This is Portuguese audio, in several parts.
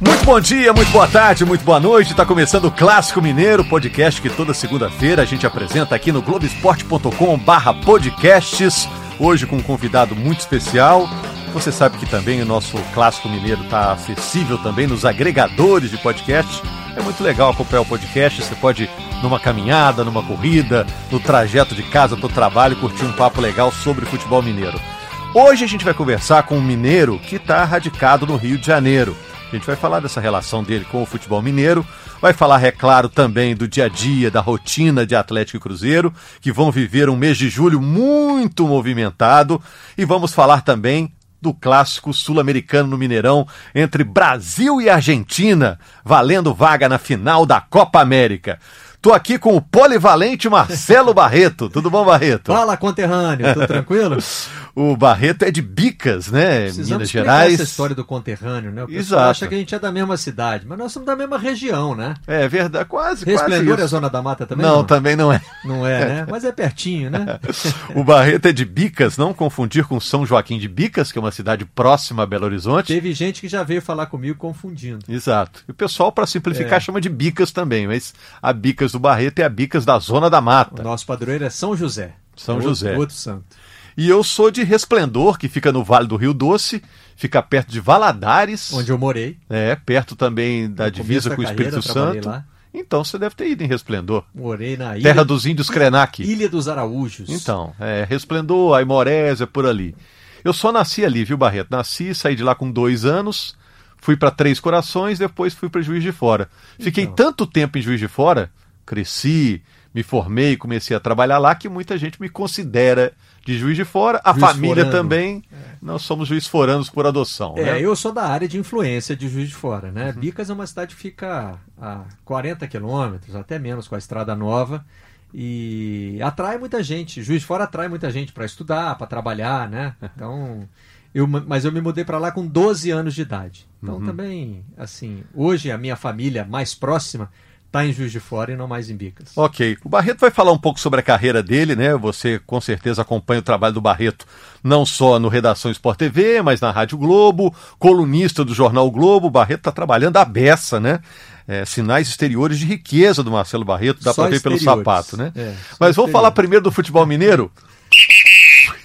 Muito bom dia, muito boa tarde, muito boa noite. Está começando o Clássico Mineiro, podcast que toda segunda-feira a gente apresenta aqui no globesport.com/podcasts. Hoje com um convidado muito especial. Você sabe que também o nosso Clássico Mineiro está acessível também nos agregadores de podcast. É muito legal acompanhar o podcast. Você pode numa caminhada, numa corrida, no trajeto de casa para o trabalho, curtir um papo legal sobre futebol mineiro. Hoje a gente vai conversar com um mineiro que está radicado no Rio de Janeiro. A gente vai falar dessa relação dele com o futebol mineiro, vai falar, é claro, também do dia a dia, da rotina de Atlético e Cruzeiro, que vão viver um mês de julho muito movimentado, e vamos falar também do clássico sul-americano no Mineirão entre Brasil e Argentina, valendo vaga na final da Copa América. Tô aqui com o polivalente Marcelo Barreto. Tudo bom, Barreto? Fala, conterrâneo. Tudo tranquilo? o Barreto é de Bicas, né? Precisamos Minas Gerais. essa história do conterrâneo, né? O pessoal Exato. acha que a gente é da mesma cidade, mas nós somos da mesma região, né? É verdade, quase, Resplendor quase é. Zona da Mata também? Não, tá- também não é. Não é, né? Mas é pertinho, né? O Barreto é de Bicas, não confundir com São Joaquim de Bicas, que é uma cidade próxima a Belo Horizonte. Teve gente que já veio falar comigo confundindo. Exato. E o pessoal, para simplificar, É. chama de Bicas também, mas a Bicas do Barreto é a Bicas da Zona da O Mata. nosso padroeiro é São José. São É outro- José. Outro santo. E eu sou de Resplendor, que fica no Vale do Rio Doce, fica perto de Valadares. Onde eu morei. É, perto também da No divisa com o Espírito carreira, Santo. Então você deve ter ido em Resplendor. Morei na ilha, Terra dos Índios Krenak. Ilha dos Araújos. Então, é, Resplendor, Aimorés, é por ali. Eu só nasci ali, viu, Barreto? Nasci, saí de lá com dois anos, fui para Três Corações, depois fui para Juiz de Fora. Fiquei Então. tanto tempo em Juiz de Fora, cresci, me formei, comecei a trabalhar lá, que muita gente me considera de Juiz de Fora. A Juiz família forano. também, nós somos juiz foranos por adoção. É, né? eu sou da área de influência de Juiz de Fora, né? Uhum. Bicas é uma cidade que fica a 40 quilômetros, até menos com a Estrada Nova, e atrai muita gente. Juiz de Fora atrai muita gente para estudar, para trabalhar, né? Então, eu, mas eu me mudei para lá com 12 anos de idade. Então Uhum. também, assim, hoje a minha família mais próxima está em Juiz de Fora e não mais em Bicas. Ok. O Barreto vai falar um pouco sobre a carreira dele, né? Você com certeza acompanha o trabalho do Barreto não só no Redação Sport TV, mas na Rádio Globo, colunista do Jornal o Globo. O Barreto está trabalhando a beça, né? É, sinais exteriores de riqueza do Marcelo Barreto, dá para ver pelo sapato, né? É, mas vamos falar primeiro do futebol mineiro?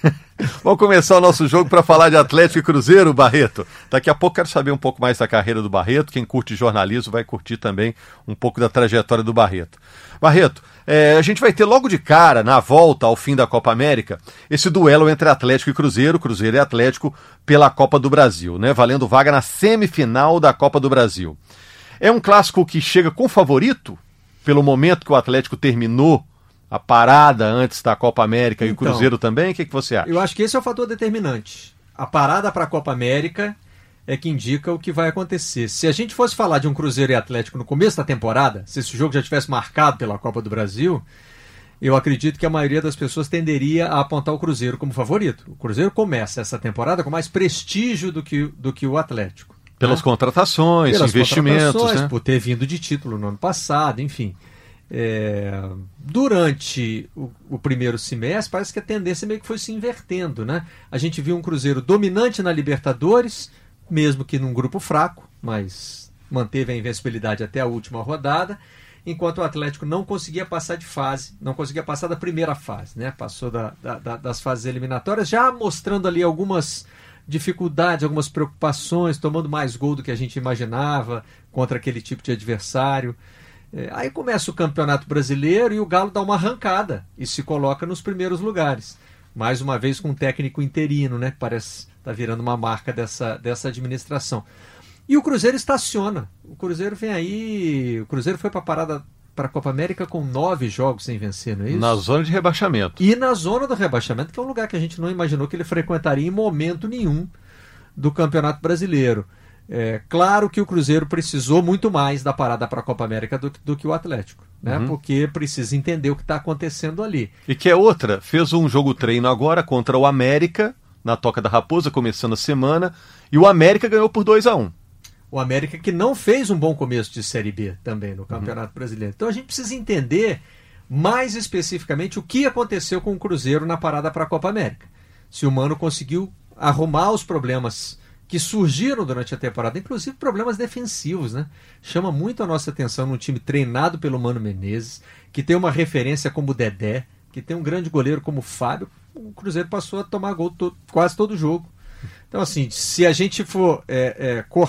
Vamos começar o nosso jogo para falar de Atlético e Cruzeiro, Barreto. Daqui a pouco quero saber um pouco mais da carreira do Barreto. Quem curte jornalismo vai curtir também um pouco da trajetória do Barreto. Barreto, é, a gente vai ter logo de cara, na volta ao fim da Copa América, esse duelo entre Atlético e Cruzeiro, Cruzeiro e Atlético, pela Copa do Brasil, né? Valendo vaga na semifinal da Copa do Brasil. É um clássico que chega com favorito, pelo momento que o Atlético terminou a parada antes da Copa América e o Então. Cruzeiro também. O que, que você acha? Eu acho que esse é o fator determinante. A parada para a Copa América é que indica o que vai acontecer. Se a gente fosse falar de um Cruzeiro e Atlético no começo da temporada, se esse jogo já tivesse marcado pela Copa do Brasil, eu acredito que a maioria das pessoas tenderia a apontar o Cruzeiro como favorito. O Cruzeiro começa essa temporada com mais prestígio do que, do que o Atlético. Pelas né? contratações, Pelas investimentos, contratações, né? por ter vindo de título no ano passado, enfim. É, durante o, o primeiro semestre, parece que a tendência meio que foi se invertendo, né? A gente viu um Cruzeiro dominante na Libertadores, mesmo que num grupo fraco, mas manteve a invencibilidade até a última rodada, enquanto o Atlético não conseguia passar de fase, não conseguia passar da primeira fase, né? Passou da- da- da- das fases eliminatórias, já mostrando ali algumas dificuldades, algumas preocupações, tomando mais gol do que a gente imaginava contra aquele tipo de adversário. É, aí começa o Campeonato Brasileiro e o Galo dá uma arrancada e se coloca nos primeiros lugares. Mais uma vez com um técnico interino, né? Que parece estar virando uma marca dessa, dessa administração. E o Cruzeiro estaciona. O Cruzeiro vem aí. O Cruzeiro foi para a parada para a Copa América com nove jogos sem vencer, não é isso? Na zona de rebaixamento. E na zona do rebaixamento, que é um lugar que a gente não imaginou que ele frequentaria em momento nenhum do Campeonato Brasileiro. É, claro que o Cruzeiro precisou muito mais da parada para a Copa América do, do que o Atlético, né? Uhum. Porque precisa entender o que está acontecendo ali. E que é outra, fez um jogo treino agora contra o América, na Toca da Raposa, começando a semana, e o América ganhou por 2 a 1 O América que não fez um bom começo de Série B também no Campeonato Brasileiro. Então a gente precisa entender mais especificamente o que aconteceu com o Cruzeiro na parada para a Copa América. Se o Mano conseguiu arrumar os problemas que surgiram durante a temporada, inclusive problemas defensivos, né? Chama muito a nossa atenção num time treinado pelo Mano Menezes, que tem uma referência como o Dedé, que tem um grande goleiro como o Fábio. O Cruzeiro passou a tomar gol quase todo jogo. Então, assim, se a gente for. É, é,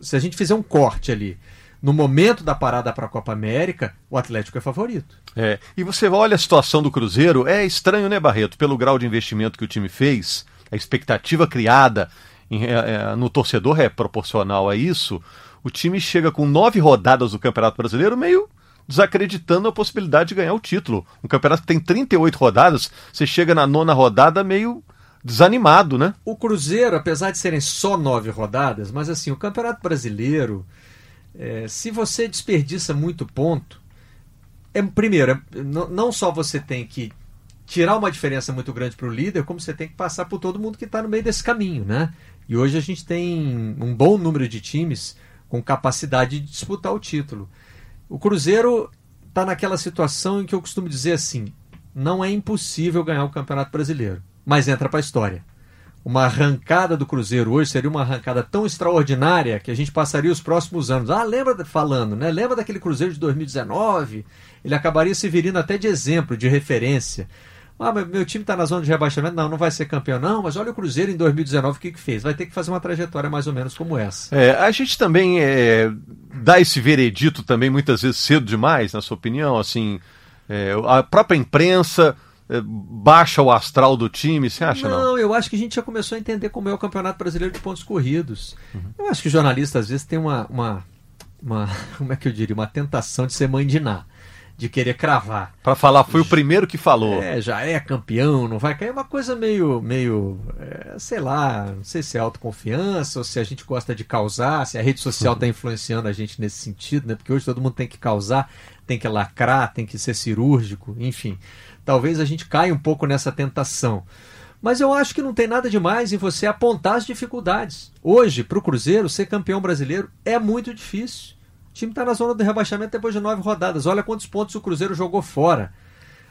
se a gente fizer um corte ali no momento da parada para a Copa América, o Atlético é favorito. É, e você olha a situação do Cruzeiro, é estranho, né, Barreto? Pelo grau de investimento que o time fez, a expectativa criada é, é, no torcedor é proporcional a isso. O time chega com nove rodadas do Campeonato Brasileiro meio desacreditando a possibilidade de ganhar o título. Um campeonato que tem 38 rodadas, você chega na nona rodada meio desanimado, né? O Cruzeiro, apesar de serem só nove rodadas, mas assim, o Campeonato Brasileiro, é, se você desperdiça muito ponto, é, primeiro, é, não só você tem que tirar uma diferença muito grande para o líder, como você tem que passar por todo mundo que está no meio desse caminho, né? E hoje a gente tem um bom número de times com capacidade de disputar o título. O Cruzeiro está naquela situação em que eu costumo dizer assim: não é impossível ganhar o Campeonato Brasileiro, mas entra para a história. Uma arrancada do Cruzeiro hoje seria uma arrancada tão extraordinária que a gente passaria os próximos anos. Ah, lembra falando, né? Lembra daquele Cruzeiro de 2019? Ele acabaria se virindo até de exemplo, de referência. Ah, meu time está na zona de rebaixamento. Não, não vai ser campeão, não. Mas olha o Cruzeiro em 2019, o que, que fez? Vai ter que fazer uma trajetória mais ou menos como essa. É, a gente também é, dá esse veredito também muitas vezes cedo demais, na sua opinião. Assim, é, a própria imprensa é, baixa o astral do time, você acha não? Não, eu acho que a gente já começou a entender como é o Campeonato Brasileiro de pontos corridos. Uhum. Eu acho que o jornalista às vezes tem uma, uma, uma, como é que eu diria, uma tentação de ser mãe de querer cravar. Para falar, foi o primeiro que falou. É, já é campeão, não vai cair. É uma coisa meio, meio é, sei lá, não sei se é autoconfiança ou se a gente gosta de causar, se a rede social está influenciando a gente nesse sentido, né? Porque hoje todo mundo tem que causar, tem que lacrar, tem que ser cirúrgico, enfim. Talvez a gente caia um pouco nessa tentação. Mas eu acho que não tem nada demais em você apontar as dificuldades. Hoje, para o Cruzeiro, ser campeão brasileiro é muito difícil. O time está na zona do rebaixamento depois de nove rodadas. Olha quantos pontos o Cruzeiro jogou fora.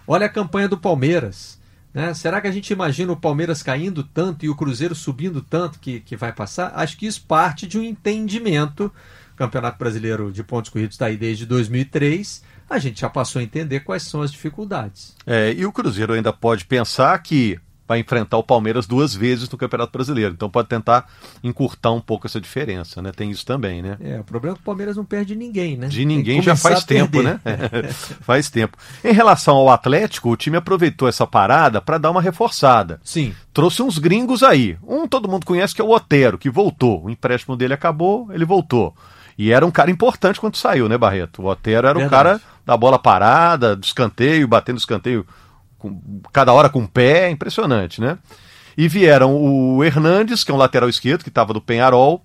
Olha a campanha do Palmeiras. Né? Será que a gente imagina o Palmeiras caindo tanto e o Cruzeiro subindo tanto que, que vai passar? Acho que isso parte de um entendimento. O Campeonato Brasileiro de Pontos Corridos está aí desde 2003. A gente já passou a entender quais são as dificuldades. É, e o Cruzeiro ainda pode pensar que vai enfrentar o Palmeiras duas vezes no Campeonato Brasileiro. Então pode tentar encurtar um pouco essa diferença, né? Tem isso também, né? É, o problema é que o Palmeiras não perde ninguém, né? De ninguém já faz tempo, né? faz tempo. Em relação ao Atlético, o time aproveitou essa parada para dar uma reforçada. Sim. Trouxe uns gringos aí. Um todo mundo conhece que é o Otero, que voltou. O empréstimo dele acabou, ele voltou. E era um cara importante quando saiu, né, Barreto? O Otero era o cara da bola parada, do escanteio, batendo escanteio com, cada hora com o pé, impressionante, né? E vieram o Hernandes, que é um lateral esquerdo, que estava do Penharol,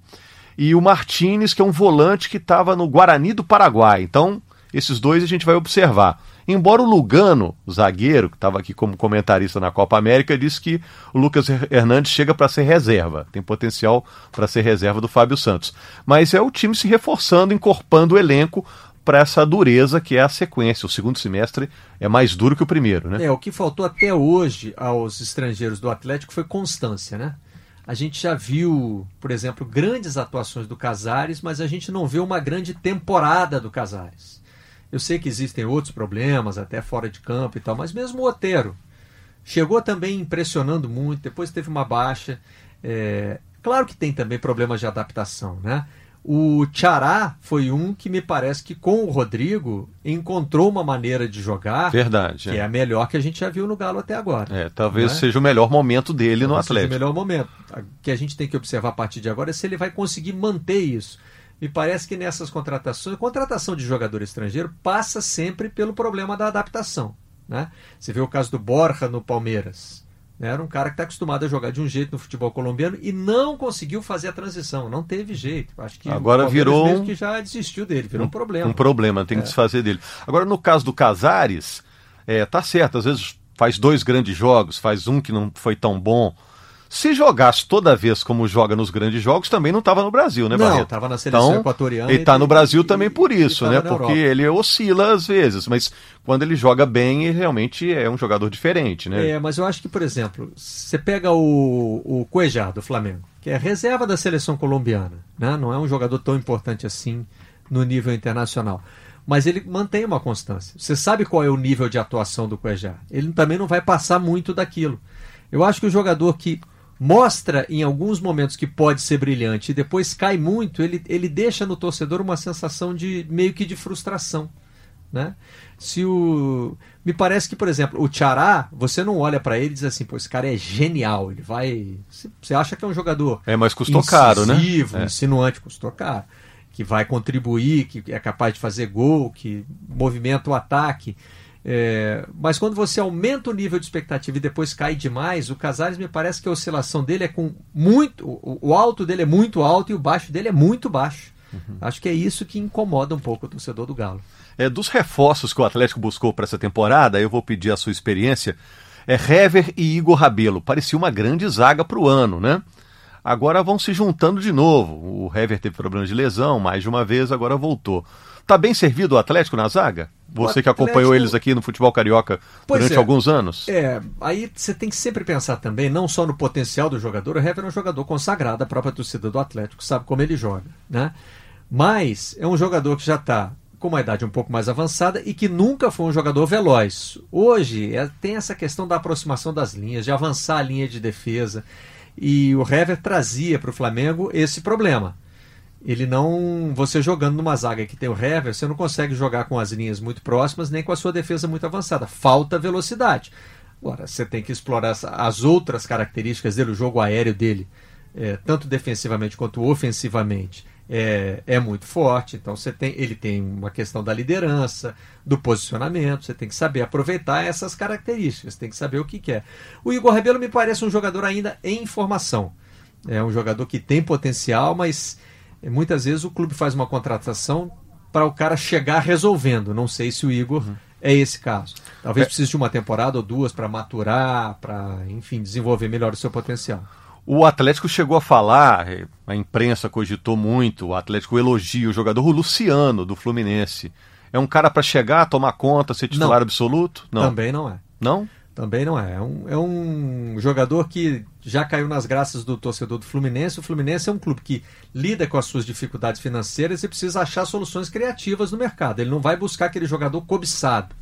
e o Martinez, que é um volante que estava no Guarani do Paraguai. Então, esses dois a gente vai observar. Embora o Lugano, o zagueiro, que estava aqui como comentarista na Copa América, disse que o Lucas Hernandes chega para ser reserva, tem potencial para ser reserva do Fábio Santos. Mas é o time se reforçando, encorpando o elenco para essa dureza que é a sequência. O segundo semestre é mais duro que o primeiro, né? É, o que faltou até hoje aos estrangeiros do Atlético foi constância, né? A gente já viu, por exemplo, grandes atuações do Casares, mas a gente não vê uma grande temporada do Casares. Eu sei que existem outros problemas, até fora de campo e tal, mas mesmo o Otero chegou também impressionando muito, depois teve uma baixa. É... Claro que tem também problemas de adaptação, né? O Tchará foi um que me parece que com o Rodrigo encontrou uma maneira de jogar Verdade, que é. é a melhor que a gente já viu no Galo até agora. É, talvez é? seja o melhor momento dele talvez no Atlético. Seja o melhor momento. O que a gente tem que observar a partir de agora é se ele vai conseguir manter isso. Me parece que nessas contratações, a contratação de jogador estrangeiro passa sempre pelo problema da adaptação. Né? Você vê o caso do Borja no Palmeiras. Era um cara que está acostumado a jogar de um jeito no futebol colombiano e não conseguiu fazer a transição, não teve jeito. Acho que agora virou um... que já desistiu dele, virou um, um problema. Um problema, tem que é. desfazer dele. Agora no caso do Casares, é, tá certo, às vezes faz dois grandes jogos, faz um que não foi tão bom. Se jogasse toda vez como joga nos grandes jogos, também não estava no Brasil, né, Barreto? Não, estava na seleção então, equatoriana. Ele está no Brasil e, também por isso, né? Porque ele oscila às vezes, mas quando ele joga bem, ele realmente é um jogador diferente, né? É, mas eu acho que, por exemplo, você pega o, o Cuejar do Flamengo, que é reserva da seleção colombiana, né? não é um jogador tão importante assim no nível internacional. Mas ele mantém uma constância. Você sabe qual é o nível de atuação do Cuejá. Ele também não vai passar muito daquilo. Eu acho que o jogador que mostra em alguns momentos que pode ser brilhante e depois cai muito, ele, ele deixa no torcedor uma sensação de meio que de frustração. Né? Se o me parece que, por exemplo, o Tchará, você não olha para ele e diz assim, pô, esse cara é genial, ele vai, você acha que é um jogador É, mas custou caro, né? É. insinuante, custou caro, que vai contribuir, que é capaz de fazer gol, que movimenta o ataque. É, mas quando você aumenta o nível de expectativa e depois cai demais, o Casares me parece que a oscilação dele é com muito. O, o alto dele é muito alto e o baixo dele é muito baixo. Uhum. Acho que é isso que incomoda um pouco o torcedor do Galo. É, dos reforços que o Atlético buscou para essa temporada, eu vou pedir a sua experiência. É Hever e Igor Rabelo. Parecia uma grande zaga para o ano, né? Agora vão se juntando de novo. O Hever teve problema de lesão mais de uma vez, agora voltou. Tá bem servido o Atlético na zaga? Você que acompanhou eles aqui no futebol carioca pois durante é. alguns anos. É, aí você tem que sempre pensar também, não só no potencial do jogador, o Hever é um jogador consagrado, a própria torcida do Atlético sabe como ele joga, né? Mas é um jogador que já está com uma idade um pouco mais avançada e que nunca foi um jogador veloz. Hoje é, tem essa questão da aproximação das linhas, de avançar a linha de defesa. E o Hever trazia para o Flamengo esse problema. Ele não. Você jogando numa zaga que tem o Hever, você não consegue jogar com as linhas muito próximas nem com a sua defesa muito avançada. Falta velocidade. Agora, você tem que explorar as outras características dele, o jogo aéreo dele, é, tanto defensivamente quanto ofensivamente é, é muito forte. Então você tem, ele tem uma questão da liderança, do posicionamento. Você tem que saber aproveitar essas características. Tem que saber o que quer. É. O Igor Rabelo me parece um jogador ainda em formação. É um jogador que tem potencial, mas muitas vezes o clube faz uma contratação para o cara chegar resolvendo. Não sei se o Igor uhum. é esse caso. Talvez é. precise de uma temporada ou duas para maturar, para, enfim, desenvolver melhor o seu potencial. O Atlético chegou a falar, a imprensa cogitou muito, o Atlético elogia o jogador o Luciano, do Fluminense. É um cara para chegar, tomar conta, ser titular não. absoluto? Não. Também não é. Não? Também não é. É um, é um jogador que já caiu nas graças do torcedor do Fluminense. O Fluminense é um clube que lida com as suas dificuldades financeiras e precisa achar soluções criativas no mercado. Ele não vai buscar aquele jogador cobiçado.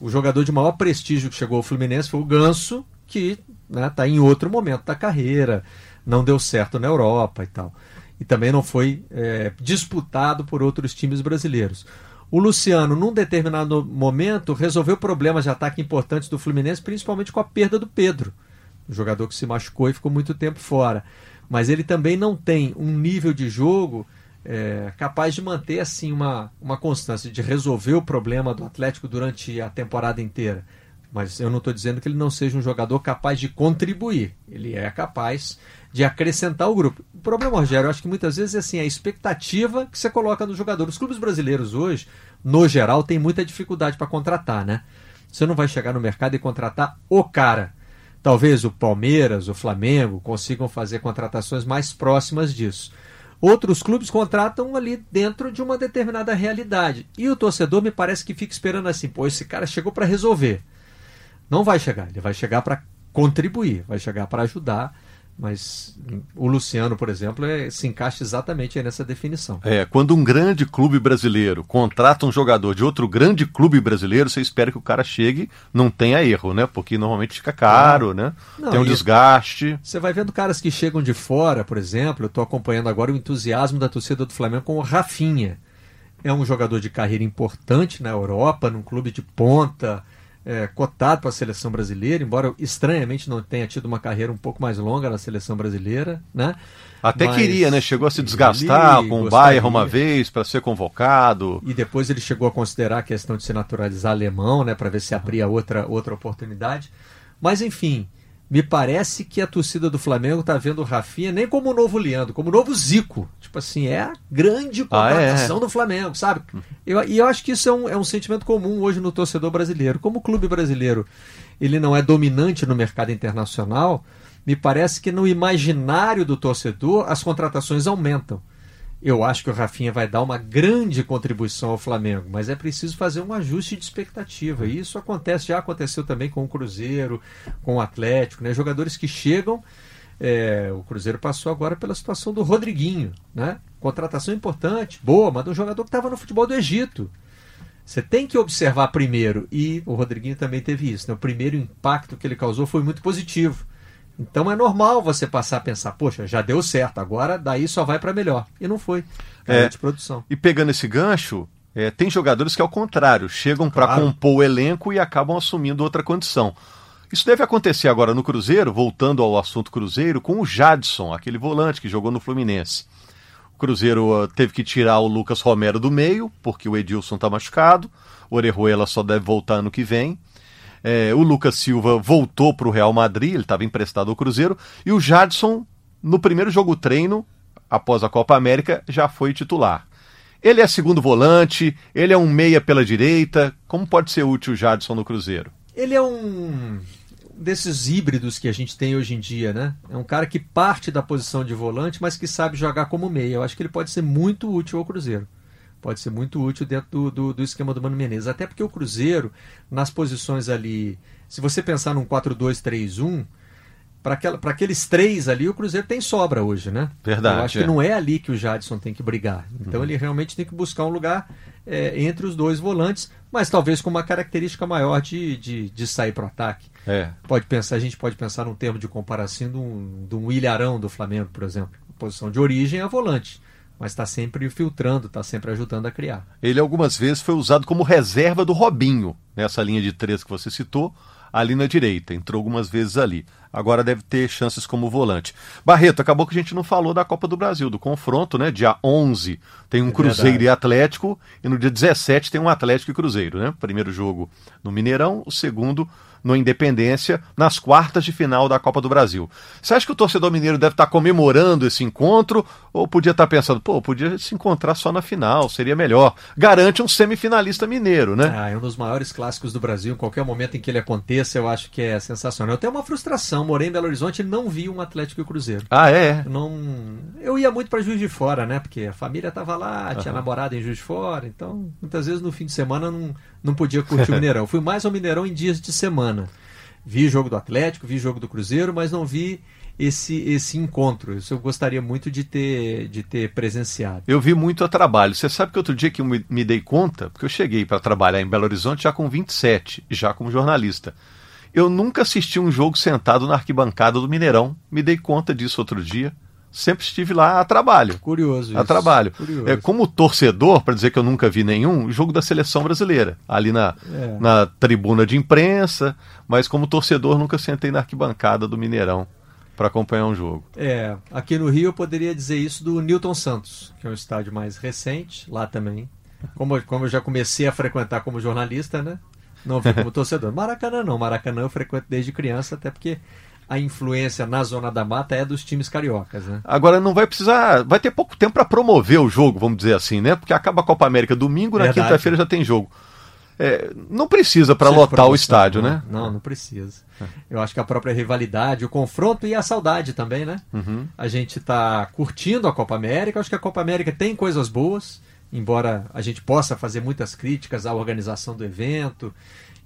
O jogador de maior prestígio que chegou ao Fluminense foi o Ganso, que está né, tá em outro momento da carreira, não deu certo na Europa e tal. E também não foi é, disputado por outros times brasileiros. O Luciano, num determinado momento, resolveu problemas de ataque importantes do Fluminense, principalmente com a perda do Pedro, o jogador que se machucou e ficou muito tempo fora. Mas ele também não tem um nível de jogo é, capaz de manter assim uma, uma constância, de resolver o problema do Atlético durante a temporada inteira. Mas eu não estou dizendo que ele não seja um jogador capaz de contribuir. Ele é capaz de acrescentar o grupo. O problema, Rogério, eu acho que muitas vezes é assim, a expectativa que você coloca no jogador. Os clubes brasileiros hoje, no geral, têm muita dificuldade para contratar, né? Você não vai chegar no mercado e contratar o cara. Talvez o Palmeiras, o Flamengo consigam fazer contratações mais próximas disso. Outros clubes contratam ali dentro de uma determinada realidade. E o torcedor me parece que fica esperando assim, pô, esse cara chegou para resolver. Não vai chegar, ele vai chegar para contribuir, vai chegar para ajudar. Mas o Luciano, por exemplo, é, se encaixa exatamente nessa definição. É, quando um grande clube brasileiro contrata um jogador de outro grande clube brasileiro, você espera que o cara chegue, não tenha erro, né? Porque normalmente fica caro, né? Não, Tem um desgaste. Você vai vendo caras que chegam de fora, por exemplo, eu estou acompanhando agora o entusiasmo da torcida do Flamengo com o Rafinha. É um jogador de carreira importante na Europa, num clube de ponta é, cotado para a seleção brasileira, embora estranhamente não tenha tido uma carreira um pouco mais longa na seleção brasileira, né? Até Mas queria, né? Chegou a se desgastar com o Bayern uma vez para ser convocado. E depois ele chegou a considerar a questão de se naturalizar alemão, né? Para ver se abria outra, outra oportunidade. Mas enfim, me parece que a torcida do Flamengo está vendo o Rafinha nem como o novo Leandro, como o novo Zico. Tipo assim, é a grande contratação ah, é. do Flamengo, sabe? Eu, e eu acho que isso é um, é um sentimento comum hoje no torcedor brasileiro. Como o clube brasileiro ele não é dominante no mercado internacional, me parece que no imaginário do torcedor as contratações aumentam. Eu acho que o Rafinha vai dar uma grande contribuição ao Flamengo, mas é preciso fazer um ajuste de expectativa. E isso acontece, já aconteceu também com o Cruzeiro, com o Atlético, né? Jogadores que chegam É, o Cruzeiro passou agora pela situação do Rodriguinho, né? Contratação importante, boa, mas um jogador que estava no futebol do Egito. Você tem que observar primeiro, e o Rodriguinho também teve isso, né? o primeiro impacto que ele causou foi muito positivo. Então é normal você passar a pensar, poxa, já deu certo, agora daí só vai para melhor. E não foi. É, de produção. E pegando esse gancho, é, tem jogadores que, ao contrário, chegam claro. para compor o elenco e acabam assumindo outra condição. Isso deve acontecer agora no Cruzeiro, voltando ao assunto Cruzeiro, com o Jadson, aquele volante que jogou no Fluminense. O Cruzeiro uh, teve que tirar o Lucas Romero do meio, porque o Edilson está machucado. O Orejuela só deve voltar ano que vem. É, o Lucas Silva voltou para o Real Madrid, ele estava emprestado ao Cruzeiro. E o Jadson, no primeiro jogo treino, após a Copa América, já foi titular. Ele é segundo volante, ele é um meia pela direita. Como pode ser útil o Jadson no Cruzeiro? Ele é um desses híbridos que a gente tem hoje em dia, né? É um cara que parte da posição de volante, mas que sabe jogar como meia. Eu acho que ele pode ser muito útil ao Cruzeiro. Pode ser muito útil dentro do, do, do esquema do Mano Menezes. Até porque o Cruzeiro, nas posições ali. Se você pensar num 4-2-3-1, para aqueles três ali, o Cruzeiro tem sobra hoje, né? Verdade. Eu acho é. que não é ali que o Jadson tem que brigar. Então uhum. ele realmente tem que buscar um lugar é, entre os dois volantes, mas talvez com uma característica maior de, de, de sair para o ataque. É. Pode pensar, a gente pode pensar num termo de comparação de um, de um Ilharão do Flamengo, por exemplo. A posição de origem é volante mas está sempre filtrando, está sempre ajudando a criar. Ele algumas vezes foi usado como reserva do Robinho, nessa linha de três que você citou, ali na direita. Entrou algumas vezes ali. Agora deve ter chances como volante. Barreto, acabou que a gente não falou da Copa do Brasil, do confronto, né? Dia 11 tem um é Cruzeiro verdade. e Atlético, e no dia 17 tem um Atlético e Cruzeiro, né? Primeiro jogo no Mineirão, o segundo no Independência nas quartas de final da Copa do Brasil. Você acha que o torcedor mineiro deve estar comemorando esse encontro ou podia estar pensando, pô, podia se encontrar só na final, seria melhor? Garante um semifinalista mineiro, né? Ah, é um dos maiores clássicos do Brasil. Em qualquer momento em que ele aconteça, eu acho que é sensacional. Eu tenho uma frustração. Morei em Belo Horizonte e não vi um Atlético e Cruzeiro. Ah, é? Não... Eu ia muito para Juiz de Fora, né? Porque a família estava lá, tinha uhum. namorada em Juiz de Fora, então muitas vezes no fim de semana não, não podia curtir o Mineirão. Fui mais ao Mineirão em dias de semana. Vi jogo do Atlético, vi jogo do Cruzeiro, mas não vi esse, esse encontro. Isso eu gostaria muito de ter, de ter presenciado. Eu vi muito a trabalho. Você sabe que outro dia que eu me dei conta, porque eu cheguei para trabalhar em Belo Horizonte já com 27, já como jornalista. Eu nunca assisti um jogo sentado na arquibancada do Mineirão. Me dei conta disso outro dia sempre estive lá a trabalho. Curioso isso. A trabalho. Curioso. É, como torcedor, para dizer que eu nunca vi nenhum, jogo da seleção brasileira, ali na, é. na tribuna de imprensa, mas como torcedor nunca sentei na arquibancada do Mineirão para acompanhar um jogo. É, aqui no Rio eu poderia dizer isso do Newton Santos, que é um estádio mais recente, lá também. Como, como eu já comecei a frequentar como jornalista, né? Não vi como torcedor. Maracanã não, Maracanã eu frequento desde criança, até porque a influência na zona da mata é dos times cariocas, né? Agora não vai precisar, vai ter pouco tempo para promover o jogo, vamos dizer assim, né? Porque acaba a Copa América domingo, na quinta-feira já tem jogo. É, não precisa para lotar o estádio, não, né? Não, não precisa. É. Eu acho que a própria rivalidade, o confronto e a saudade também, né? Uhum. A gente está curtindo a Copa América. Acho que a Copa América tem coisas boas, embora a gente possa fazer muitas críticas à organização do evento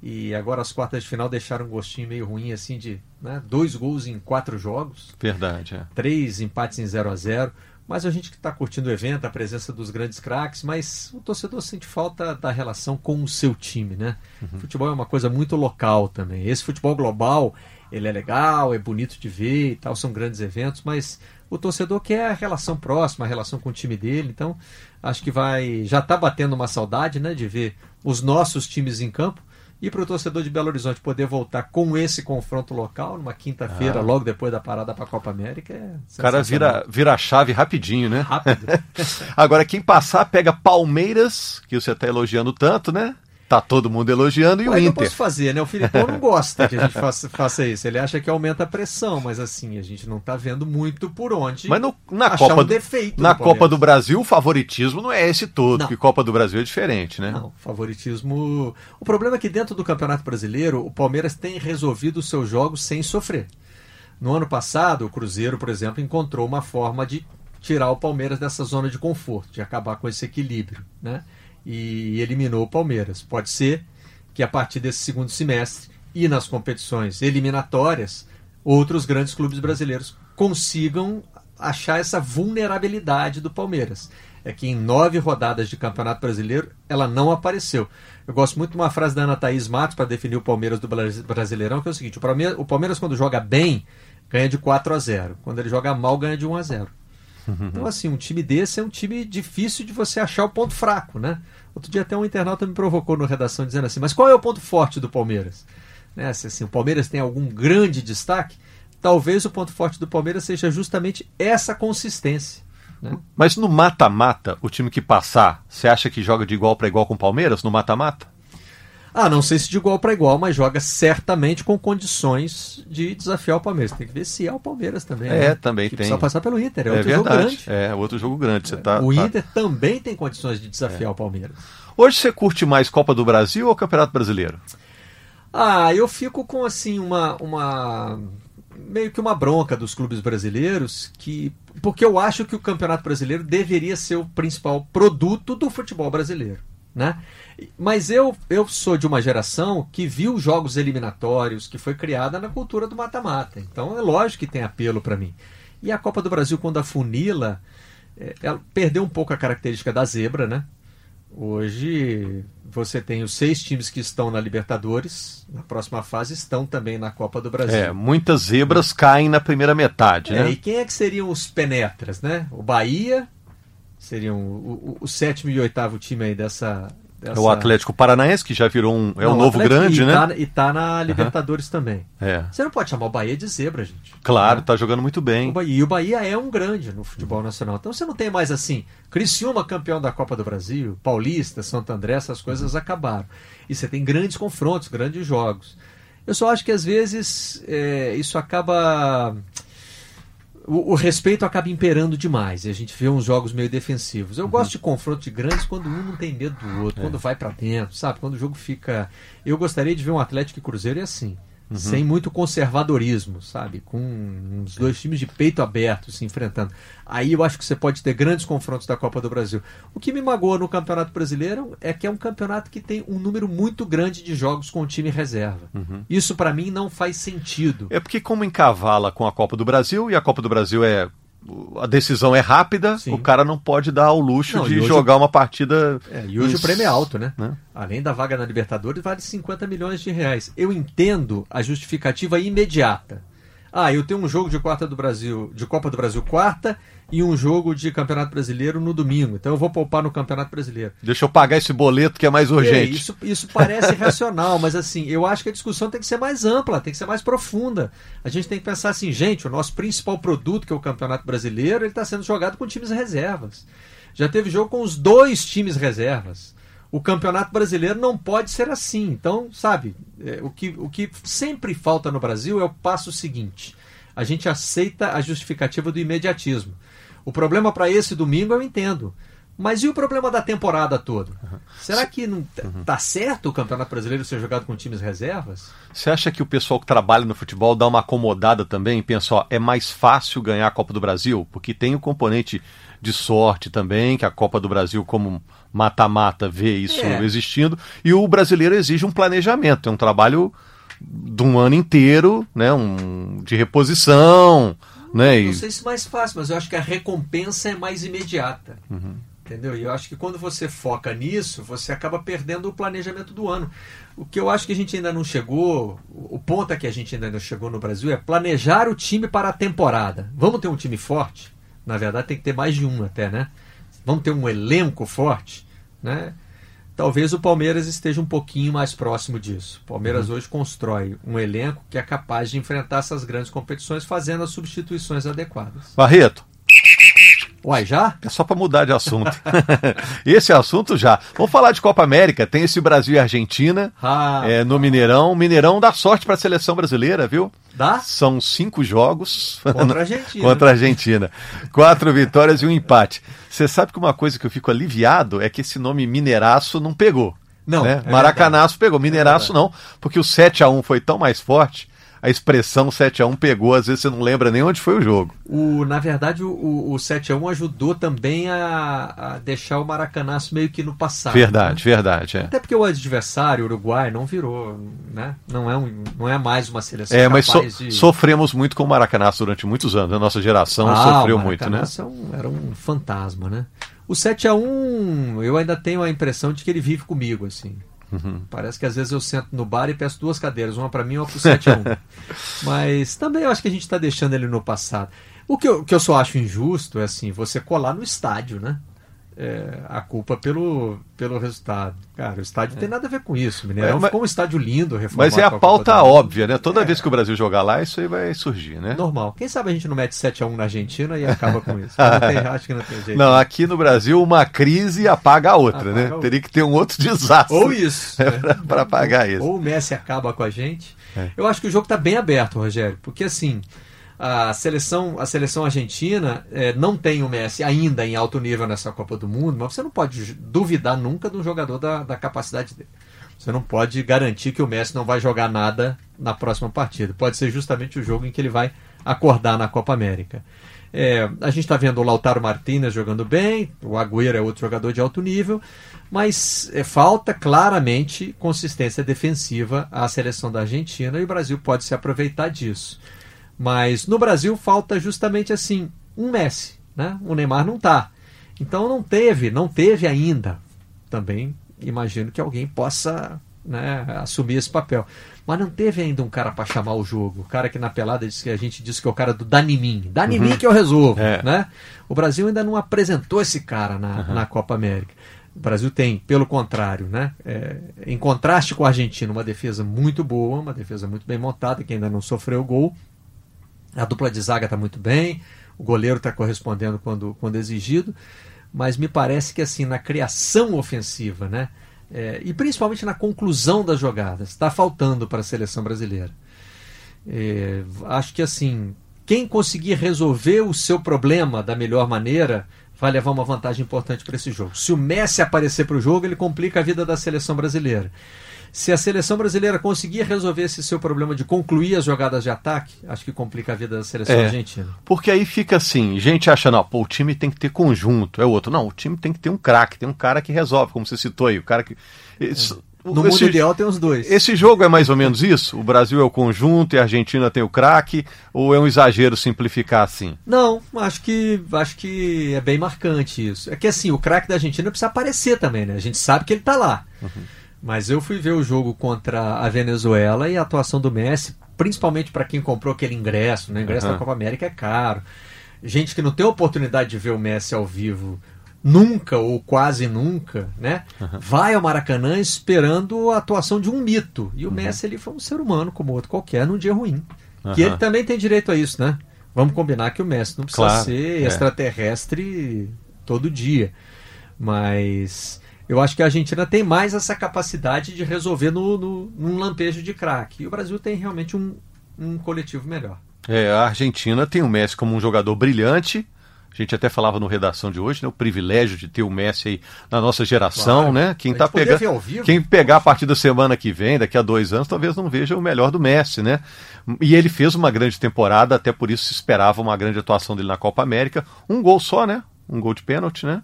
e agora as quartas de final deixaram um gostinho meio ruim, assim, de né, dois gols em quatro jogos. Verdade, é. Três empates em 0 a 0 Mas a gente que está curtindo o evento, a presença dos grandes craques, mas o torcedor sente falta da relação com o seu time, né? Uhum. Futebol é uma coisa muito local também. Esse futebol global, ele é legal, é bonito de ver e tal, são grandes eventos, mas o torcedor quer a relação próxima, a relação com o time dele. Então, acho que vai. Já está batendo uma saudade, né, de ver os nossos times em campo e para o torcedor de Belo Horizonte poder voltar com esse confronto local, numa quinta-feira, ah. logo depois da parada para a Copa América, é O cara vira, vira a chave rapidinho, né? Rápido. Agora, quem passar, pega Palmeiras, que você está elogiando tanto, né? Tá todo mundo elogiando e o Inter. Eu posso fazer, né? O Filipão não gosta que a gente faça, faça, isso. Ele acha que aumenta a pressão, mas assim, a gente não tá vendo muito por onde. Mas no, na Copa um defeito Na Copa do Brasil, o favoritismo não é esse todo, não. que Copa do Brasil é diferente, né? Não, favoritismo. O problema é que dentro do Campeonato Brasileiro, o Palmeiras tem resolvido os seus jogos sem sofrer. No ano passado, o Cruzeiro, por exemplo, encontrou uma forma de tirar o Palmeiras dessa zona de conforto, de acabar com esse equilíbrio, né? E eliminou o Palmeiras. Pode ser que a partir desse segundo semestre e nas competições eliminatórias, outros grandes clubes brasileiros consigam achar essa vulnerabilidade do Palmeiras. É que em nove rodadas de Campeonato Brasileiro ela não apareceu. Eu gosto muito de uma frase da Ana Thaís Matos para definir o Palmeiras do Brasileirão, que é o seguinte: o Palmeiras, o Palmeiras quando joga bem, ganha de 4 a 0. Quando ele joga mal, ganha de 1 a 0. Então, assim, um time desse é um time difícil de você achar o ponto fraco, né? Outro dia até um internauta me provocou no redação dizendo assim, mas qual é o ponto forte do Palmeiras? Né? Se assim, o Palmeiras tem algum grande destaque, talvez o ponto forte do Palmeiras seja justamente essa consistência. Né? Mas no mata-mata, o time que passar, você acha que joga de igual para igual com o Palmeiras no mata-mata? Ah, não sei se de igual para igual, mas joga certamente com condições de desafiar o Palmeiras. Tem que ver se é o Palmeiras também. É, né? também que tem. Só passar pelo Inter, é, é outro verdade. jogo grande. É, outro jogo grande. Você tá, o tá... Inter também tem condições de desafiar é. o Palmeiras. Hoje você curte mais Copa do Brasil ou Campeonato Brasileiro? Ah, eu fico com assim uma, uma meio que uma bronca dos clubes brasileiros que porque eu acho que o Campeonato Brasileiro deveria ser o principal produto do futebol brasileiro, né? Mas eu, eu sou de uma geração que viu jogos eliminatórios, que foi criada na cultura do mata-mata. Então é lógico que tem apelo para mim. E a Copa do Brasil, quando afunila, é, ela perdeu um pouco a característica da zebra, né? Hoje você tem os seis times que estão na Libertadores, na próxima fase estão também na Copa do Brasil. É, muitas zebras caem na primeira metade, é, né? E quem é que seriam os penetras, né? O Bahia seriam o, o, o sétimo e oitavo time aí dessa, essa... O Atlético Paranaense, que já virou um. É não, um novo grande, e né? Tá, e tá na Libertadores uhum. também. É. Você não pode chamar o Bahia de zebra, gente. Claro, né? tá jogando muito bem. O Bahia, e o Bahia é um grande no futebol uhum. nacional. Então você não tem mais assim. Criciúma campeão da Copa do Brasil, Paulista, Santo André, essas coisas uhum. acabaram. E você tem grandes confrontos, grandes jogos. Eu só acho que às vezes é, isso acaba o, o, respeito acaba imperando demais e a gente vê uns jogos meio defensivos. Eu uhum. gosto de confronto de grandes quando um não tem medo do outro, é. quando vai para dentro, sabe? Quando o jogo fica. Eu gostaria de ver um Atlético e Cruzeiro e assim uhum. sem muito conservadorismo, sabe? Com os dois times de peito aberto se enfrentando. Aí eu acho que você pode ter grandes confrontos da Copa do Brasil. O que me magoa no Campeonato Brasileiro é que é um campeonato que tem um número muito grande de jogos com o time reserva. Uhum. Isso para mim não faz sentido. É porque como encavala com a Copa do Brasil e a Copa do Brasil é a decisão é rápida, Sim. o cara não pode dar ao luxo não, de jogar uma partida. É, e hoje o prêmio é alto, né? né? Além da vaga na Libertadores, vale 50 milhões de reais. Eu entendo a justificativa imediata. Ah, eu tenho um jogo de quarta do Brasil, de Copa do Brasil quarta e um jogo de Campeonato Brasileiro no domingo. Então eu vou poupar no Campeonato Brasileiro. Deixa eu pagar esse boleto que é mais urgente. É, isso, isso parece racional, mas assim, eu acho que a discussão tem que ser mais ampla, tem que ser mais profunda. A gente tem que pensar assim, gente, o nosso principal produto, que é o Campeonato Brasileiro, ele está sendo jogado com times reservas. Já teve jogo com os dois times reservas. O Campeonato Brasileiro não pode ser assim. Então, sabe, é, o, que, o que sempre falta no Brasil é o passo seguinte. A gente aceita a justificativa do imediatismo. O problema para esse domingo eu entendo. Mas e o problema da temporada toda? Uhum. Será que não uhum. tá certo o Campeonato Brasileiro ser jogado com times reservas? Você acha que o pessoal que trabalha no futebol dá uma acomodada também e pensa, ó, é mais fácil ganhar a Copa do Brasil? Porque tem o componente de sorte também, que a Copa do Brasil como mata-mata vê isso é. existindo, e o brasileiro exige um planejamento, é um trabalho de um ano inteiro, né, um, de reposição, né? Não sei se mais fácil, mas eu acho que a recompensa é mais imediata. Uhum. Entendeu? E eu acho que quando você foca nisso, você acaba perdendo o planejamento do ano. O que eu acho que a gente ainda não chegou, o ponto é que a gente ainda não chegou no Brasil é planejar o time para a temporada. Vamos ter um time forte? Na verdade, tem que ter mais de um até, né? Vamos ter um elenco forte, né? Talvez o Palmeiras esteja um pouquinho mais próximo disso. O Palmeiras uhum. hoje constrói um elenco que é capaz de enfrentar essas grandes competições fazendo as substituições adequadas. Barreto. Uai, já? É só para mudar de assunto. esse assunto já. Vamos falar de Copa América. Tem esse Brasil e Argentina ah, é, no Mineirão. Mineirão dá sorte para a seleção brasileira, viu? Dá? São cinco jogos contra a Argentina. contra a Argentina. Quatro vitórias e um empate. Você sabe que uma coisa que eu fico aliviado é que esse nome Mineiraço não pegou. Não. Né? É Maracanaço pegou, Mineiraço é não, porque o 7 a 1 foi tão mais forte a expressão 7 a 1 pegou, às vezes você não lembra nem onde foi o jogo. O, na verdade, o, o 7 a 1 ajudou também a, a deixar o Maracanã meio que no passado. Verdade, né? verdade. É. Até porque o adversário, o Uruguai, não virou, né? Não é, um, não é mais uma seleção É, mas so, de... sofremos muito com o Maracanã durante muitos anos. A nossa geração ah, sofreu muito, né? É um, era um fantasma, né? O 7 a 1 eu ainda tenho a impressão de que ele vive comigo, assim. Uhum. Parece que às vezes eu sento no bar e peço duas cadeiras, uma para mim e uma para o 7 a 1 Mas também eu acho que a gente está deixando ele no passado. O que, eu, o que eu só acho injusto é assim, você colar no estádio, né? É, a culpa pelo, pelo resultado. Cara, o estádio é. tem nada a ver com isso. Mineirão mas, ficou um estádio lindo, Mas é a pauta óbvia, né? Toda é. vez que o Brasil jogar lá, isso aí vai surgir, né? Normal. Quem sabe a gente não mete 7x1 na Argentina e acaba com isso. Não tem, acho que não tem jeito. Não, aqui no Brasil, uma crise apaga a outra, apaga né? Teria que ter um outro desastre. Ou isso. É, para apagar isso. Ou o Messi acaba com a gente. É. Eu acho que o jogo está bem aberto, Rogério, porque assim a seleção, a seleção argentina é, não tem o Messi ainda em alto nível nessa Copa do Mundo, mas você não pode duvidar nunca do jogador da, da capacidade dele. Você não pode garantir que o Messi não vai jogar nada na próxima partida. Pode ser justamente o jogo em que ele vai acordar na Copa América. É, a gente está vendo o Lautaro Martinez jogando bem, o Agüero é outro jogador de alto nível, mas é, falta claramente consistência defensiva à seleção da Argentina e o Brasil pode se aproveitar disso. Mas no Brasil falta justamente assim um Messi, né? O Neymar não está. Então não teve, não teve ainda. Também imagino que alguém possa né, assumir esse papel. Mas não teve ainda um cara para chamar o jogo. O cara que na pelada disse que a gente disse que é o cara do Danimim. Danimim uhum. que eu resolvo. É. Né? O Brasil ainda não apresentou esse cara na, uhum. na Copa América. O Brasil tem, pelo contrário, né, é, em contraste com a Argentina, uma defesa muito boa, uma defesa muito bem montada, que ainda não sofreu gol, a dupla de zaga está muito bem, o goleiro está correspondendo quando, quando exigido, mas me parece que assim na criação ofensiva, né, é, e principalmente na conclusão das jogadas, está faltando para a seleção brasileira. É, acho que assim, quem conseguir resolver o seu problema da melhor maneira vai levar uma vantagem importante para esse jogo. Se o Messi aparecer para o jogo, ele complica a vida da seleção brasileira. Se a seleção brasileira conseguir resolver esse seu problema de concluir as jogadas de ataque, acho que complica a vida da seleção é, argentina. Porque aí fica assim, gente achando, ó, pô, o time tem que ter conjunto, é outro. Não, o time tem que ter um craque, tem um cara que resolve, como você citou aí, o cara que. Isso, é. No esse, mundo ideal tem os dois. Esse jogo é mais ou menos isso? O Brasil é o conjunto e a Argentina tem o craque? Ou é um exagero simplificar assim? Não, acho que acho que é bem marcante isso. É que assim, o craque da Argentina precisa aparecer também, né? A gente sabe que ele está lá. Uhum. Mas eu fui ver o jogo contra a Venezuela e a atuação do Messi, principalmente para quem comprou aquele ingresso, né? O ingresso uhum. da Copa América é caro. Gente que não tem oportunidade de ver o Messi ao vivo nunca ou quase nunca, né? Uhum. Vai ao Maracanã esperando a atuação de um mito. E o uhum. Messi ele foi um ser humano como outro qualquer num dia ruim. Uhum. Que ele também tem direito a isso, né? Vamos combinar que o Messi não precisa claro, ser é. extraterrestre todo dia. Mas eu acho que a Argentina tem mais essa capacidade de resolver no, no, num lampejo de craque. E o Brasil tem realmente um, um coletivo melhor. É, a Argentina tem o Messi como um jogador brilhante. A gente até falava no redação de hoje, né? O privilégio de ter o Messi aí na nossa geração, claro. né? Quem tá pegando, quem pegar a partir da semana que vem, daqui a dois anos, talvez não veja o melhor do Messi, né? E ele fez uma grande temporada, até por isso se esperava uma grande atuação dele na Copa América. Um gol só, né? Um gol de pênalti, né?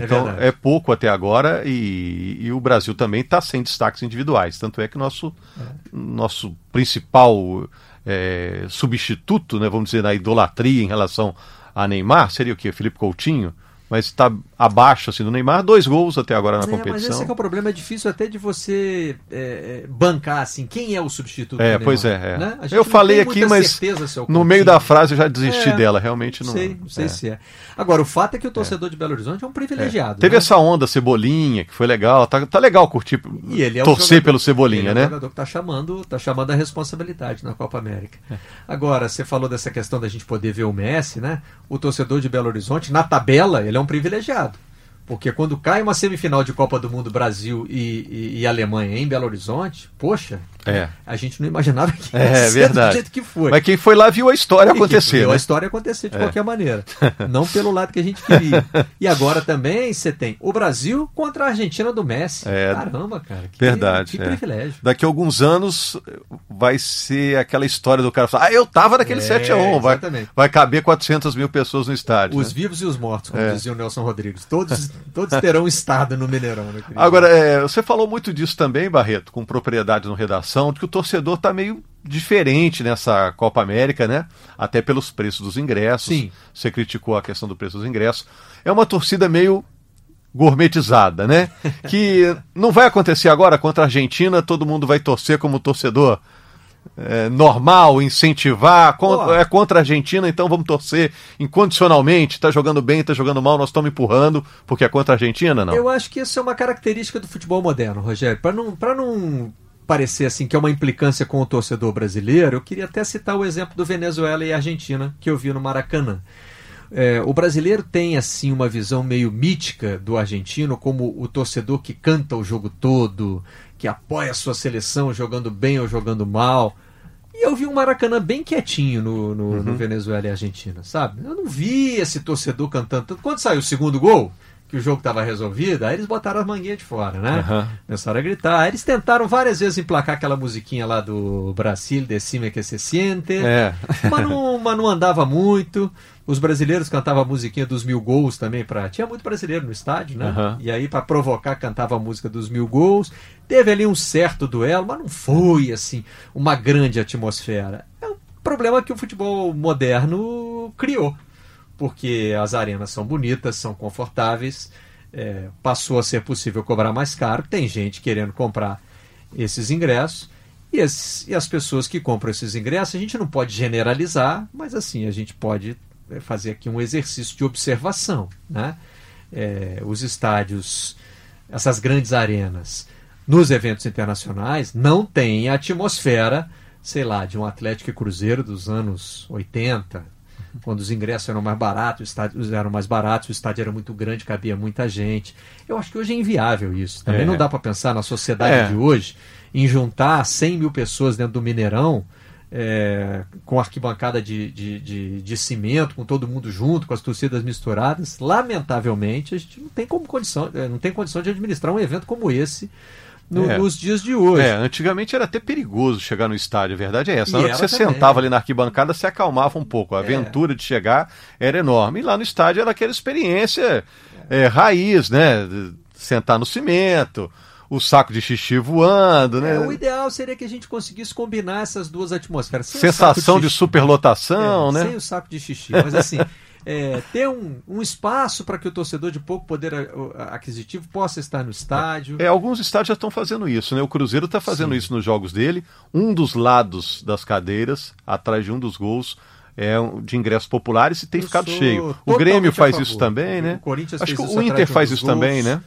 É então é, é pouco até agora e, e o Brasil também está sem destaques individuais. Tanto é que nosso, nosso principal é, substituto, né, vamos dizer, na idolatria em relação a Neymar seria o que? Felipe Coutinho? mas está abaixo assim do Neymar, dois gols até agora na é, competição. Mas esse é, é o problema, é difícil até de você é, é bancar assim, quem é o substituto É, pois é. é. Né? Eu falei aqui, mas no meio da frase eu já desisti é, dela, realmente não. Sei, não sei se é. Agora, o fato é que o torcedor de Belo Horizonte é um privilegiado. Teve né? essa onda Cebolinha, que foi legal, tá, tá legal curtir, torcer jogador, pelo Cebolinha, né? É o jogador que tá chamando, tá chamando a responsabilidade na Copa América. Agora, você falou dessa questão da gente poder ver o Messi, né? O torcedor de Belo Horizonte, na tabela, ele é um privilegiado. Porque quando cai uma semifinal de Copa do Mundo Brasil e, e, e Alemanha em Belo Horizonte, poxa, É. a gente não imaginava que ia É, ser verdade. do jeito que foi. Mas quem foi lá viu a história E acontecer. viu né? a história acontecer de É. qualquer maneira. Não pelo lado que a gente queria. E agora também você tem o Brasil contra a Argentina do Messi. É. Caramba, cara. Que, Verdade, Que é. privilégio. Daqui a alguns anos vai ser aquela história do cara falar: Ah, eu tava naquele É, 7x1. Vai, exatamente. vai caber 400 mil pessoas no estádio. Os né? vivos e os mortos, como É. dizia o Nelson Rodrigues. Todos, todos terão estado no Mineirão. Querido. Agora, é, você falou muito disso também, Barreto, com propriedade no redação, de que o torcedor está meio diferente nessa Copa América, né? Até pelos preços dos ingressos. Sim. Você criticou a questão do preço dos ingressos. É uma torcida meio gourmetizada, né? que não vai acontecer agora contra a Argentina, todo mundo vai torcer como torcedor é, normal, incentivar, con- Ó. é contra a Argentina, então vamos torcer incondicionalmente, tá jogando bem, tá jogando mal, nós estamos empurrando, porque é contra a Argentina, não? Eu acho que isso é uma característica do futebol moderno, Rogério. Para não, pra não parecer assim que é uma implicância com o torcedor brasileiro, eu queria até citar o exemplo do Venezuela e Argentina que eu vi no Maracanã. É, o brasileiro tem assim uma visão meio mítica do argentino como o torcedor que canta o jogo todo, que apoia a sua seleção jogando bem ou jogando mal. E eu vi um Maracanã bem quietinho no, no, no Venezuela e Argentina, sabe? Eu não vi esse torcedor cantando. tanto. Quando saiu o segundo gol, que o jogo estava resolvido, aí eles botaram as manguinhas de fora, né? Aham. Começaram a gritar. Aí eles tentaram várias vezes emplacar aquela musiquinha lá do Brasil, Decime que se siente. É. Mas não, mas não andava muito. Os brasileiros cantavam a musiquinha dos mil gols também. Pra... Tinha muito brasileiro no estádio, né? Aham. E aí, para provocar, cantava a música dos mil gols. Teve ali um certo duelo, mas não foi assim uma grande atmosfera. É um problema que o futebol moderno criou. Porque as arenas são bonitas, são confortáveis. é, passou a ser possível cobrar mais caro. Tem gente querendo comprar esses ingressos. E as, e as pessoas que compram esses ingressos, a gente não pode generalizar, mas assim, a gente pode é, fazer aqui um exercício de observação. Né? É, os estádios, essas grandes arenas, nos eventos internacionais, não têm a atmosfera, sei lá, de um Atlético e Cruzeiro dos anos 80, quando os ingressos eram mais baratos, os estádios eram mais baratos, o estádio era muito grande, cabia muita gente. Eu acho que hoje é inviável isso. Também É. não dá para pensar na sociedade É. de hoje em juntar 100 mil pessoas dentro do Mineirão, é, com arquibancada de, de, de, de cimento, com todo mundo junto, com as torcidas misturadas. Lamentavelmente, a gente não tem como condição, é, não tem condição de administrar um evento como esse no- É. nos dias de hoje. É, antigamente era até perigoso chegar no estádio, a verdade é essa. Na E hora que você também. sentava ali na arquibancada, se acalmava um pouco. A É. aventura de chegar era enorme. E lá no estádio era aquela experiência é, raiz, né? De Sentar no cimento, o saco de xixi voando, né? É, o ideal seria que a gente conseguisse combinar essas duas atmosferas. Sem Sensação de xixi. superlotação, É, né? Sem o saco de xixi. Mas assim, é, ter um, um espaço para que o torcedor de pouco poder aquisitivo possa estar no estádio. É, alguns estádios já estão fazendo isso, né? O Cruzeiro está fazendo Sim. isso nos jogos dele. Um dos lados das cadeiras, atrás de um dos gols, é de ingressos populares e tem Eu ficado cheio. O Grêmio faz isso também, né? O Corinthians Acho que o Inter faz isso também, gols. né?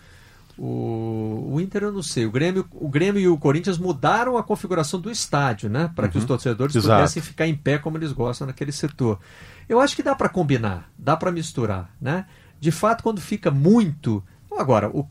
O, o Inter eu não sei. O Grêmio, o Grêmio e o Corinthians mudaram a configuração do estádio, né? Para que os torcedores Uhum. Exato. pudessem ficar em pé como eles gostam naquele setor. Eu acho que dá para combinar, dá para misturar, né? De fato, quando fica muito. Agora, o,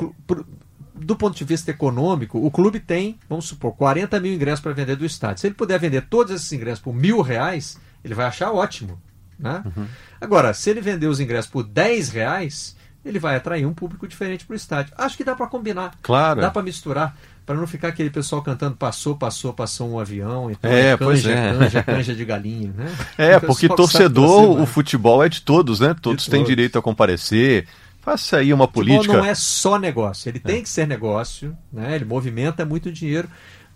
do ponto de vista econômico, o clube tem, vamos supor, 40 mil ingressos para vender do estádio. Se ele puder vender todos esses ingressos por mil reais, ele vai achar ótimo. Né? Uhum. Agora, se ele vender os ingressos por 10 reais, ele vai atrair um público diferente para o estádio. Acho que dá para combinar. Claro. Dá para misturar. Para não ficar aquele pessoal cantando passou, passou, passou um avião. Então É, é pois canja, é. canja, canja de galinha. Né? É, O porque torcedor, o futebol é de todos, né? Todos têm todos. direito a comparecer. Faça aí uma Futebol política. não é só negócio. Ele tem que ser negócio, né? Ele movimenta muito dinheiro.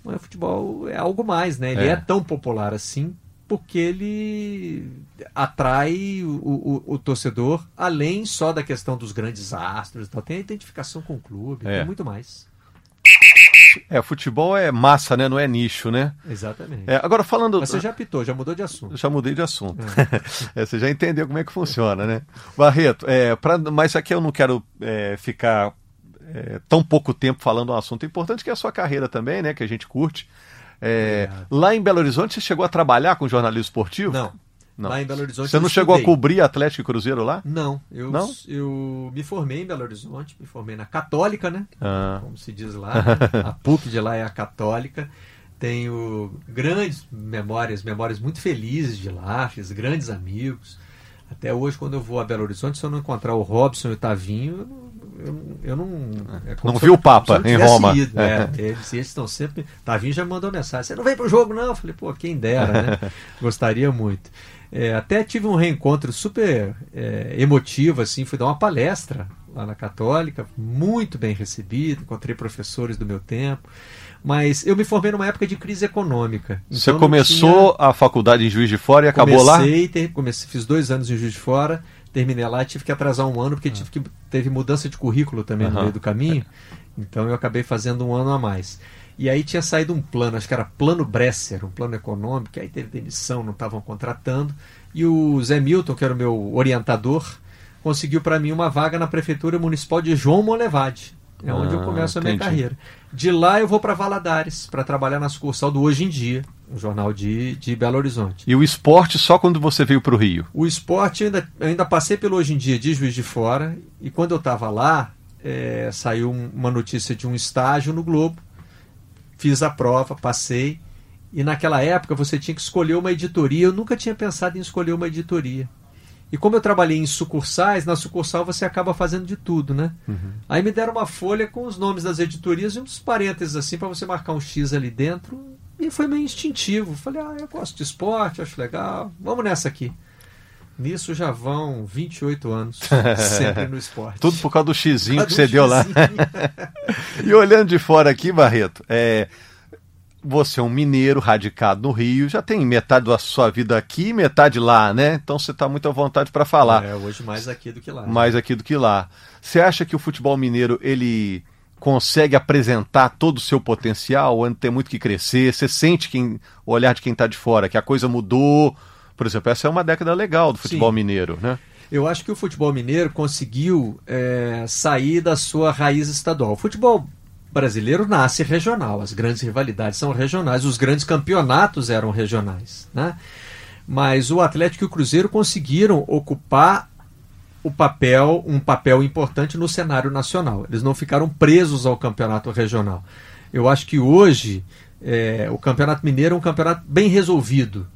Mas o futebol é algo mais, né? Ele É. é, tão popular assim porque ele atrai o, o- o torcedor além só da questão dos grandes astros. e tal. Tem a identificação com o clube, É. tem muito mais. É, futebol é massa, né? Não é nicho, né? Exatamente. É, agora falando. Mas você já pitou, já mudou de assunto. Já mudei de assunto. É, você já entendeu como é que funciona, né? Barreto, é, pra, mas aqui eu não quero é, ficar é, tão pouco tempo falando um assunto importante que é a sua carreira também, né? Que a gente curte. É, lá em Belo Horizonte, você chegou a trabalhar com jornalismo esportivo? Não. Não. Lá em Belo Horizonte. Você eu não chegou a estudei. cobrir Atlético e Cruzeiro lá? Não, eu, Não? eu me formei em Belo Horizonte, me formei na Católica, né? Ah. Como se diz lá. a PUC de lá é a Católica. Tenho grandes memórias, memórias muito felizes de lá, fiz grandes amigos. Até hoje, quando eu vou a Belo Horizonte, se eu não encontrar o Robson e o Tavinho, eu, não- eu não. é Não viu eu- o Papa eu em Roma. ido, é. eles, eles estão sempre. Tavinho já mandou mensagem: você não vem pro jogo, não? Eu falei, pô, quem dera, né? Gostaria muito. É, até tive um reencontro super é, emotivo, assim, fui dar uma palestra lá na Católica, muito bem recebido, encontrei professores do meu tempo, mas eu me formei numa época de crise econômica. Você então não começou a faculdade em Juiz de Fora e acabou lá? comecei, ter- comecei, fiz dois anos em Juiz de Fora, terminei lá e tive que atrasar um ano, porque tive que, teve mudança de currículo também no Aham. meio do caminho, então eu acabei fazendo um ano a mais. E aí tinha saído um plano, acho que era plano Bresser, um plano econômico, que aí teve demissão, não estavam contratando, e o Zé Milton, que era o meu orientador, conseguiu para mim uma vaga na Prefeitura Municipal de João Molevade. É onde eu Ah, começo a minha entendi. carreira. De lá eu vou para Valadares, para trabalhar na sucursal do Hoje em Dia, um jornal de, de Belo Horizonte. E o esporte só quando você veio para o Rio? O esporte, eu ainda, ainda passei pelo Hoje em Dia de Juiz de Fora, e quando eu estava lá, é, saiu um- uma notícia de um estágio no Globo, fiz a prova, passei, e naquela época você tinha que escolher uma editoria, eu nunca tinha pensado em escolher uma editoria. E como eu trabalhei em sucursais, na sucursal você acaba fazendo de tudo, né? Aí me deram uma folha com os nomes das editorias e uns parênteses assim para você marcar um X ali dentro. E foi meio instintivo. Falei, ah, eu gosto de esporte, acho legal, vamos nessa aqui. Nisso já vão 28 anos, sempre no esporte. Tudo por causa do xizinho Cada que um você deu lá. E olhando de fora aqui, Barreto, é, você é um mineiro radicado no Rio, já tem metade da sua vida aqui e metade lá, né? Então você está muito à vontade para falar. É, hoje mais aqui do que lá. mais aqui do que lá. Você acha que o futebol mineiro ele consegue apresentar todo o seu potencial, ainda tem muito que crescer? Você sente quem, o olhar de quem está de fora, que a coisa mudou? Por exemplo, essa é uma década legal do futebol Sim. mineiro, né? Eu acho que o futebol mineiro conseguiu é, sair da sua raiz estadual. O futebol brasileiro nasce regional, as grandes rivalidades são regionais, os grandes campeonatos eram regionais. Né? Mas o Atlético e o Cruzeiro conseguiram ocupar o papel, um papel importante no cenário nacional. Eles não ficaram presos ao campeonato regional. Eu acho que hoje é, o Campeonato Mineiro é um campeonato bem resolvido.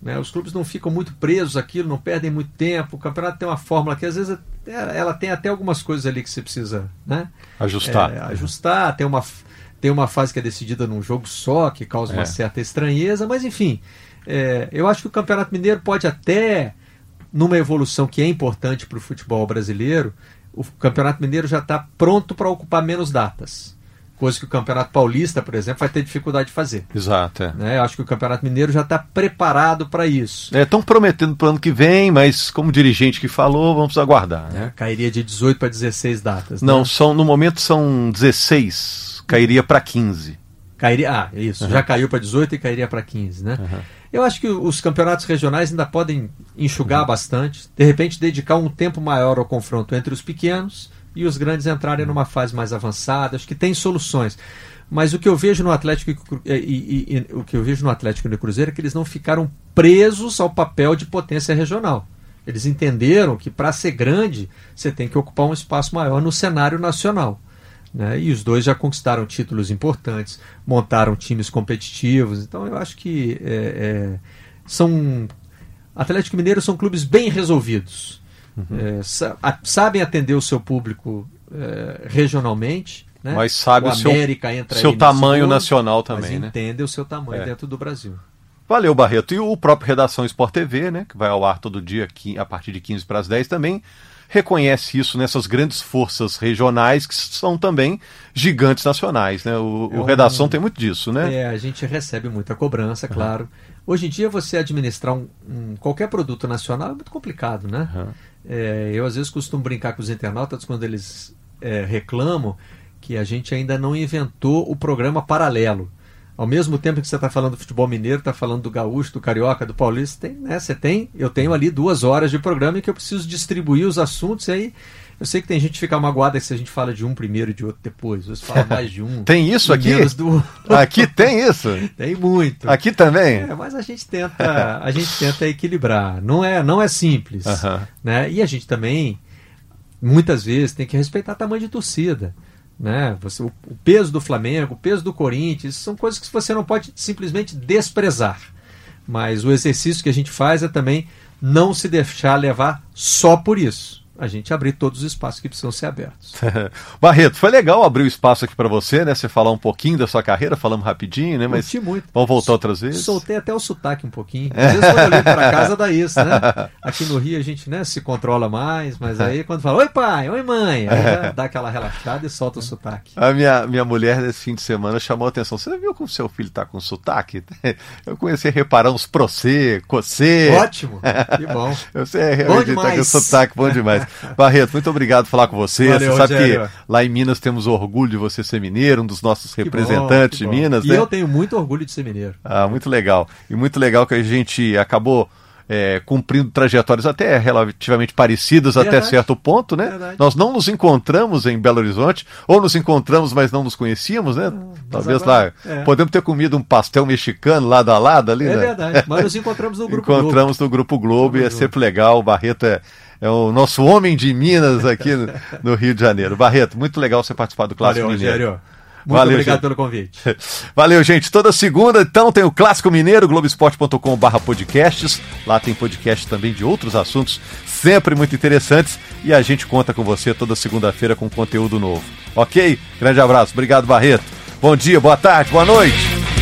Né? Os clubes não ficam muito presos àquilo, não perdem muito tempo. O campeonato tem uma fórmula que às vezes ela tem até algumas coisas ali que você precisa né? Ajustar. É, ajustar. Tem uma, tem uma fase que é decidida num jogo só, que causa uma É. certa estranheza, mas enfim, é, eu acho que o Campeonato Mineiro pode até, numa evolução que é importante para o futebol brasileiro, o Campeonato Mineiro já está pronto para ocupar menos datas. Coisa que o Campeonato Paulista, por exemplo, vai ter dificuldade de fazer. Exato. É. Né? Eu acho que o Campeonato Mineiro já está preparado para isso. Estão prometendo para o ano que vem, mas como dirigente que falou, vamos aguardar. né? né? Cairia de 18 para 16 datas. Não, né? são no momento são 16, cairia para 15. Cairia, ah, isso, já caiu para 18 e cairia para 15, né? Eu acho que os campeonatos regionais ainda podem enxugar bastante, de repente dedicar um tempo maior ao confronto entre os pequenos e os grandes entrarem numa fase mais avançada. Acho que tem soluções. Mas o que eu vejo no Atlético e, e- e- e- o que eu vejo no Atlético e no Cruzeiro é que eles não ficaram presos ao papel de potência regional. Eles entenderam que para ser grande você tem que ocupar um espaço maior no cenário nacional. Né? E os dois já conquistaram títulos importantes, montaram times competitivos. Então eu acho que é, é, são Atlético Mineiro são clubes bem resolvidos. É, sa- a- sabem atender o seu público é, regionalmente. Né? Mas sabe o seu- América entra seu nesse tamanho nacional mas também, né? entende o seu tamanho É. dentro do Brasil. Valeu, Barreto. E o próprio Redação Sport TV, né, que vai ao ar todo dia aqui, a partir de 15 para as 10 também, reconhece isso nessas grandes forças regionais que são também gigantes nacionais. Né? O, É o Redação tem muito disso, né? É, a gente recebe muita cobrança, claro. Hoje em dia, você administrar um, um- qualquer produto nacional é muito complicado, né? Aham. É, eu, às vezes, costumo brincar com os internautas quando eles é, reclamam que a gente ainda não inventou o programa paralelo. Ao mesmo tempo que você está falando do futebol mineiro, está falando do gaúcho, do carioca, do paulista, tem, né? Você tem, eu tenho ali duas horas de programa em que eu preciso distribuir os assuntos e aí Eu sei que tem gente que fica magoada se a gente fala de um primeiro e de outro depois. Você fala mais de um. tem isso aqui? Do... Aqui tem isso? tem muito. Aqui também? É, mas a gente tenta, a gente tenta equilibrar. Não é, não é simples. Uh -huh. né? E a gente também, muitas vezes, tem que respeitar o tamanho de torcida. Né? Você, o, o peso do Flamengo, o peso do Corinthians, são coisas que você não pode simplesmente desprezar. Mas o exercício que a gente faz é também não se deixar levar só por isso a gente abrir todos os espaços que precisam ser abertos. Barreto, foi legal abrir o espaço aqui para você, né? Você falar um pouquinho da sua carreira, falamos rapidinho, né? Mas muito. Vamos voltar outras vezes. Soltei até o sotaque um pouquinho. Às vezes quando eu ligo para casa dá isso, né? Aqui no Rio a gente né, se controla mais, mas aí quando fala, oi pai, oi mãe, aí dá, aquela relaxada e solta o sotaque. A minha, minha mulher nesse fim de semana chamou a atenção. Você viu como seu filho tá com sotaque? Eu comecei a reparar uns procê, cocê. Ótimo, que bom. Sei, realmente tá com sotaque bom demais. Barreto, muito obrigado por falar com você. Valeu, você sabe Rogério. que lá em Minas temos orgulho de você ser mineiro, um dos nossos que representantes bom, de Minas. E né? eu tenho muito orgulho de ser mineiro. Ah, muito legal. E muito legal que a gente acabou é, cumprindo trajetórias até relativamente parecidas Verdade. até certo ponto, né? Verdade. Nós não nos encontramos em Belo Horizonte, ou nos encontramos, mas não nos conhecíamos, né? Ah, Talvez agora, lá. É. Podemos ter comido um pastel mexicano lado a lado ali, é né? verdade, mas nos encontramos no Grupo Encontramos Globo. no Grupo Globo e é sempre legal. O Barreto é, é o nosso homem de Minas aqui no, no, Rio de Janeiro. Barreto, muito legal você participar do Clássico Valeu, Mineiro. Rogério. Muito Valeu, obrigado gente. pelo convite. Valeu, gente. Toda segunda, então, tem o Clássico Mineiro, globesport.com.br podcasts. Lá tem podcast também de outros assuntos, sempre muito interessantes. E a gente conta com você toda segunda-feira com conteúdo novo. Ok? Grande abraço. Obrigado, Barreto. Bom dia, boa tarde, boa noite.